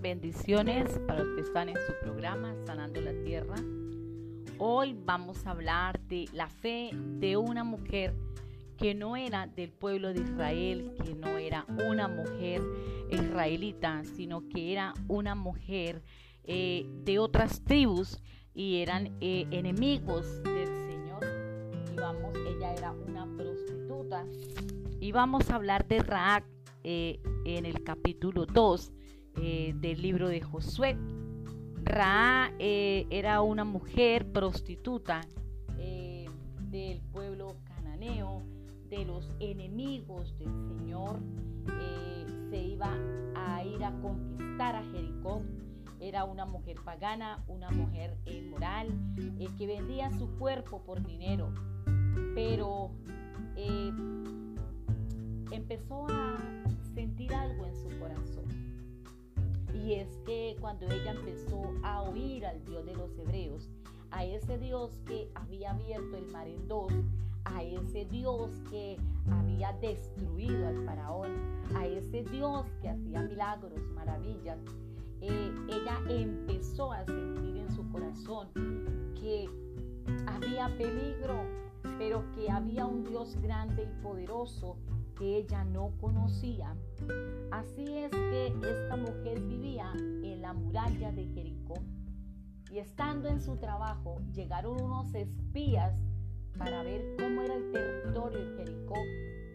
Bendiciones para los que están en su programa Sanando la Tierra. Hoy vamos a hablar de la fe de una mujer que no era del pueblo de Israel, que no era una mujer israelita, sino que era una mujer eh, de otras tribus y eran eh, enemigos del Señor. Y vamos, ella era una prostituta. Y vamos a hablar de Raak eh, en el capítulo 2 eh, del libro de Josué. Ra eh, era una mujer prostituta del pueblo cananeo, de los enemigos del Señor. se iba a ir a conquistar a Jericó. Era una mujer pagana, una mujer inmoral, que vendía su cuerpo por dinero. Pero empezó a sentir algo en su corazón. Y es que cuando ella empezó a oír al Dios de los hebreos, a ese Dios que había abierto el mar en dos, a ese Dios que había destruido al faraón, a ese Dios que hacía milagros, maravillas, eh, ella empezó a sentir en su corazón que había peligro, pero que había un Dios grande y poderoso que ella no conocía. Así es que esta mujer de Jericó y estando en su trabajo llegaron unos espías para ver cómo era el territorio de Jericó,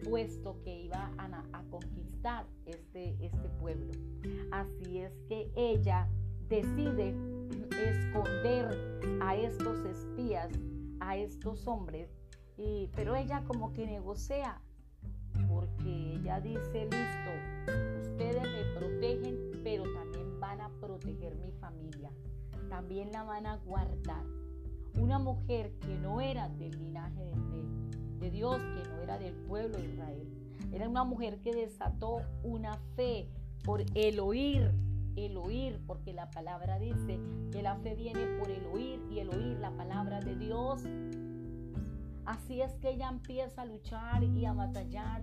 puesto que iba a, a conquistar este, este pueblo. Así es que ella decide esconder a estos espías, a estos hombres, y, pero ella como que negocia porque ella dice, listo, ustedes me protegen, pero también a proteger mi familia, también la van a guardar. Una mujer que no era del linaje de, Dios, que no era del pueblo de Israel, era una mujer que desató una fe por el oír el oír, porque la palabra dice que la fe viene por el oír y el oír la palabra de Dios. Así es que ella empieza a luchar y a batallar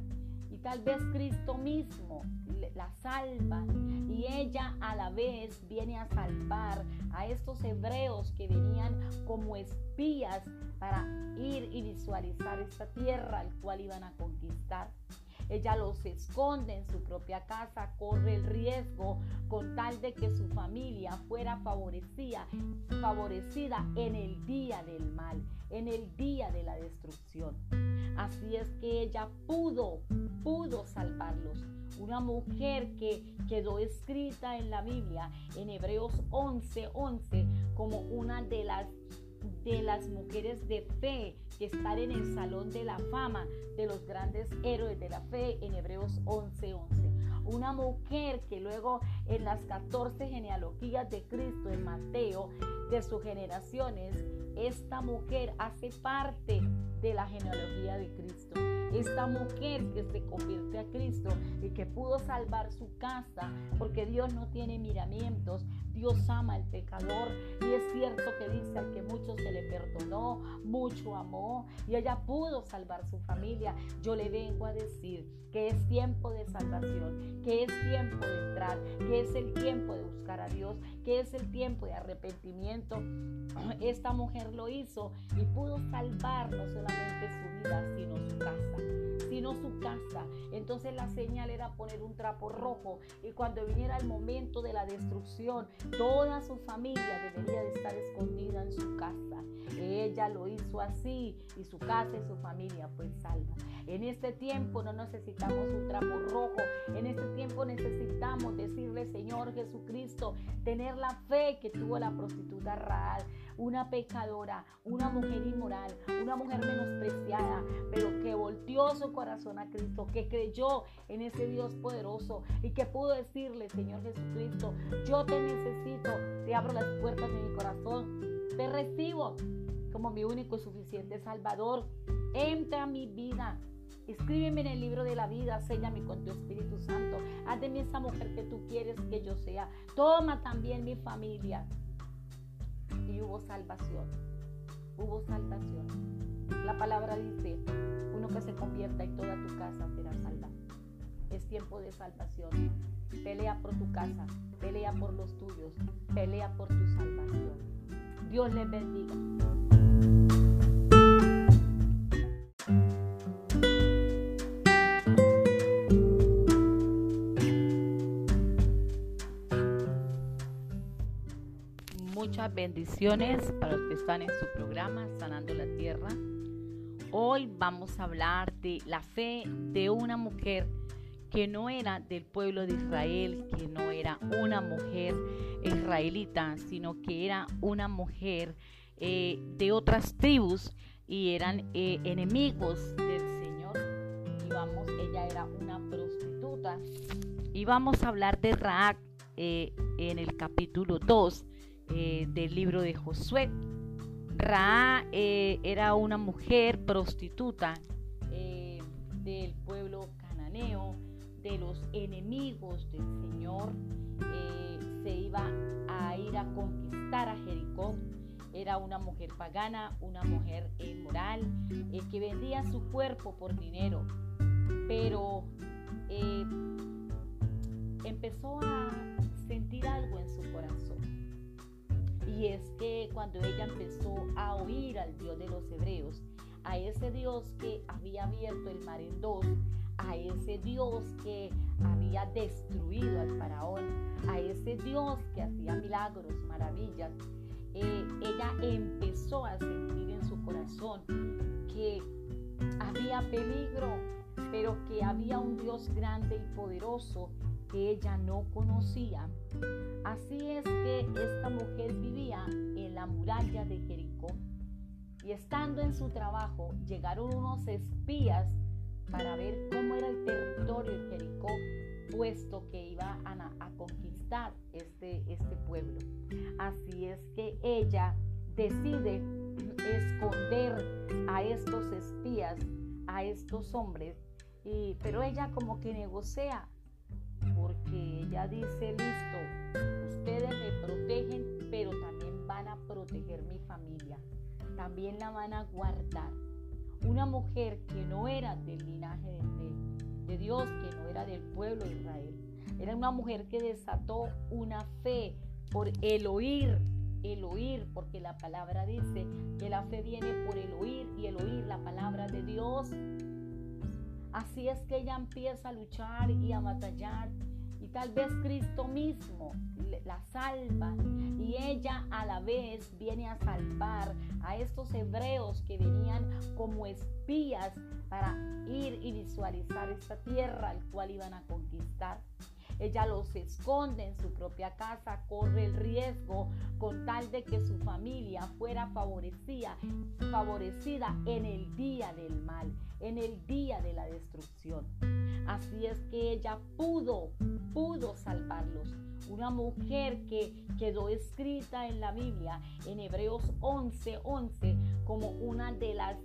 y tal vez Cristo mismo la salva ella a la vez viene a salvar a estos hebreos que venían como espías para ir y visualizar esta tierra al cual iban a conquistar. Ella los esconde en su propia casa, corre el riesgo con tal de que su familia fuera favorecida, favorecida en el día del mal, en el día de la destrucción. Así es que ella pudo, pudo salvarlos. Una mujer que quedó escrita en la Biblia, en Hebreos 11:11, 11, como una de las de las mujeres de fe que están en el salón de la fama de los grandes héroes de la fe en Hebreos 11:11. Una mujer que luego en las 14 genealogías de Cristo en Mateo de sus generaciones, esta mujer hace parte de la genealogía de Cristo. Esta mujer que se convierte a Cristo y que pudo salvar su casa, porque Dios no tiene miramientos, Dios ama al pecador y es cierto que dice al que mucho se le perdonó, mucho amó y ella pudo salvar su familia. Yo le vengo a decir que es tiempo de salvación, que es tiempo de entrar, que es el tiempo de buscar a Dios, que es el tiempo de arrepentimiento. Esta mujer lo hizo y pudo salvar no solamente su vida, sino su casa sino su casa. Entonces la señal era poner un trapo rojo y cuando viniera el momento de la destrucción, toda su familia debería de estar escondida en su casa. Ella lo hizo así y su casa y su familia fue salva. En este tiempo no necesitamos un trapo rojo. En este tiempo necesitamos decirle, Señor Jesucristo, tener la fe que tuvo la prostituta Raal, una pecadora, una mujer inmoral, una mujer menospreciada, pero que volteó su corazón a Cristo, que creyó en ese Dios poderoso y que pudo decirle, Señor Jesucristo, yo te necesito, te abro las puertas de mi corazón, te recibo como mi único y suficiente Salvador. Entra a mi vida. Escríbeme en el libro de la vida, séñame con tu Espíritu Santo. Haz de mí esa mujer que tú quieres que yo sea. Toma también mi familia. Y hubo salvación. Hubo salvación. La palabra dice, uno que se convierta y toda tu casa será salva. Es tiempo de salvación. Pelea por tu casa, pelea por los tuyos, pelea por tu salvación. Dios les bendiga. Bendiciones para los que están en su programa Sanando la Tierra. Hoy vamos a hablar de la fe de una mujer que no era del pueblo de Israel, que no era una mujer israelita, sino que era una mujer eh, de otras tribus y eran eh, enemigos del Señor. Y vamos, ella era una prostituta. Y vamos a hablar de Raak eh, en el capítulo 2 del libro de Josué. Ra era una mujer prostituta del pueblo cananeo de los enemigos del Señor, eh, se iba a ir a conquistar a Jericó. Era una mujer pagana, una mujer inmoral, eh, que vendía su cuerpo por dinero, pero eh, empezó a sentir algo en su corazón. Y es que cuando ella empezó a oír al Dios de los hebreos, a ese Dios que había abierto el mar en dos, a ese Dios que había destruido al faraón, a ese Dios que hacía milagros, maravillas, eh, ella empezó a sentir en su corazón que había peligro, pero que había un Dios grande y poderoso que ella no conocía. Así es que esta mujer de Jericó y estando en su trabajo llegaron unos espías para ver cómo era el territorio de Jericó, puesto que iba a, conquistar este, este pueblo. Así es que ella decide esconder a estos espías, a estos hombres, y, pero ella como que negocia, porque ella dice, listo, ustedes me protegen, pero también proteger mi familia, también la van a guardar una mujer que no era del linaje de, Dios, que no era del pueblo de Israel. Era una mujer que desató una fe por el oír, el oír, porque la palabra dice que la fe viene por el oír y el oír la palabra de Dios. Así es que ella empieza a luchar y a batallar y tal vez Cristo mismo la salva y ella a la vez viene a salvar a estos hebreos que venían como espías para ir y visualizar esta tierra al cual iban a conquistar. Ella los esconde en su propia casa, corre el riesgo con tal de que su familia fuera favorecida, favorecida en el día del mal, en el día de la destrucción. Así es que ella pudo, pudo salvarlos. Una mujer que quedó escrita en la Biblia, en Hebreos 11:11, 11, como una de las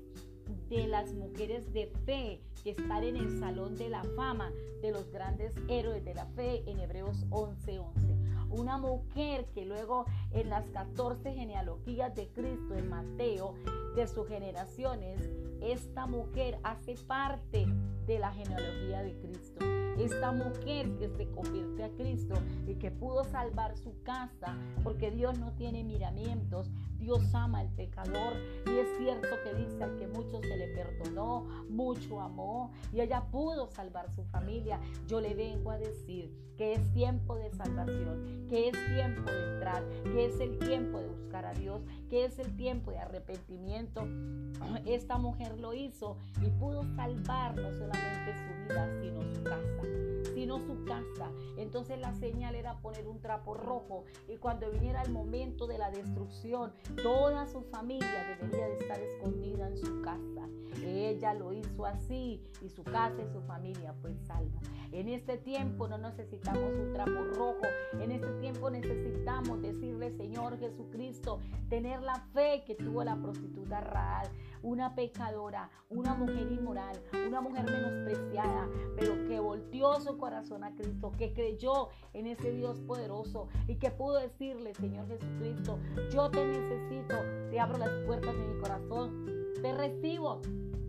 de las mujeres de fe que están en el salón de la fama de los grandes héroes de la fe en Hebreos 11:11. 11. Una mujer que luego en las 14 genealogías de Cristo en Mateo de sus generaciones, esta mujer hace parte de la genealogía de Cristo. Esta mujer que se convierte a Cristo y que pudo salvar su casa, porque Dios no tiene miramientos, Dios ama al pecador y es cierto que dice al que mucho se le perdonó, mucho amó y ella pudo salvar su familia. Yo le vengo a decir que es tiempo de salvación, que es tiempo de entrar, que es el tiempo de buscar a Dios, que es el tiempo de arrepentimiento. Esta mujer lo hizo y pudo salvar no solamente su vida, sino su casa sino su casa. Entonces la señal era poner un trapo rojo y cuando viniera el momento de la destrucción, toda su familia debería de estar escondida en su casa. Ella lo hizo así y su casa y su familia fue salva. En este tiempo no necesitamos un trapo rojo. En este tiempo necesitamos decirle, Señor Jesucristo, tener la fe que tuvo la prostituta Raal, una pecadora, una mujer inmoral, una mujer menospreciada, pero que volteó su corazón a Cristo, que creyó en ese Dios poderoso y que pudo decirle, Señor Jesucristo, yo te necesito, te abro las puertas de mi corazón, te recibo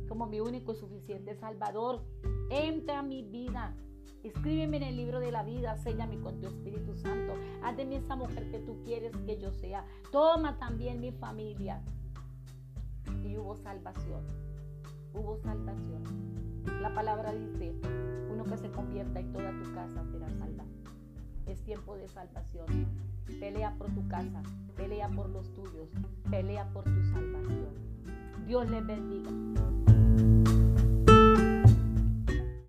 como mi único y suficiente Salvador. Entra a mi vida, Escríbeme en el libro de la vida, séñame con tu Espíritu Santo. Haz de mí esa mujer que tú quieres que yo sea. Toma también mi familia. Y hubo salvación. Hubo salvación. La palabra dice, uno que se convierta y toda tu casa será salva. Es tiempo de salvación. Pelea por tu casa, pelea por los tuyos, pelea por tu salvación. Dios les bendiga.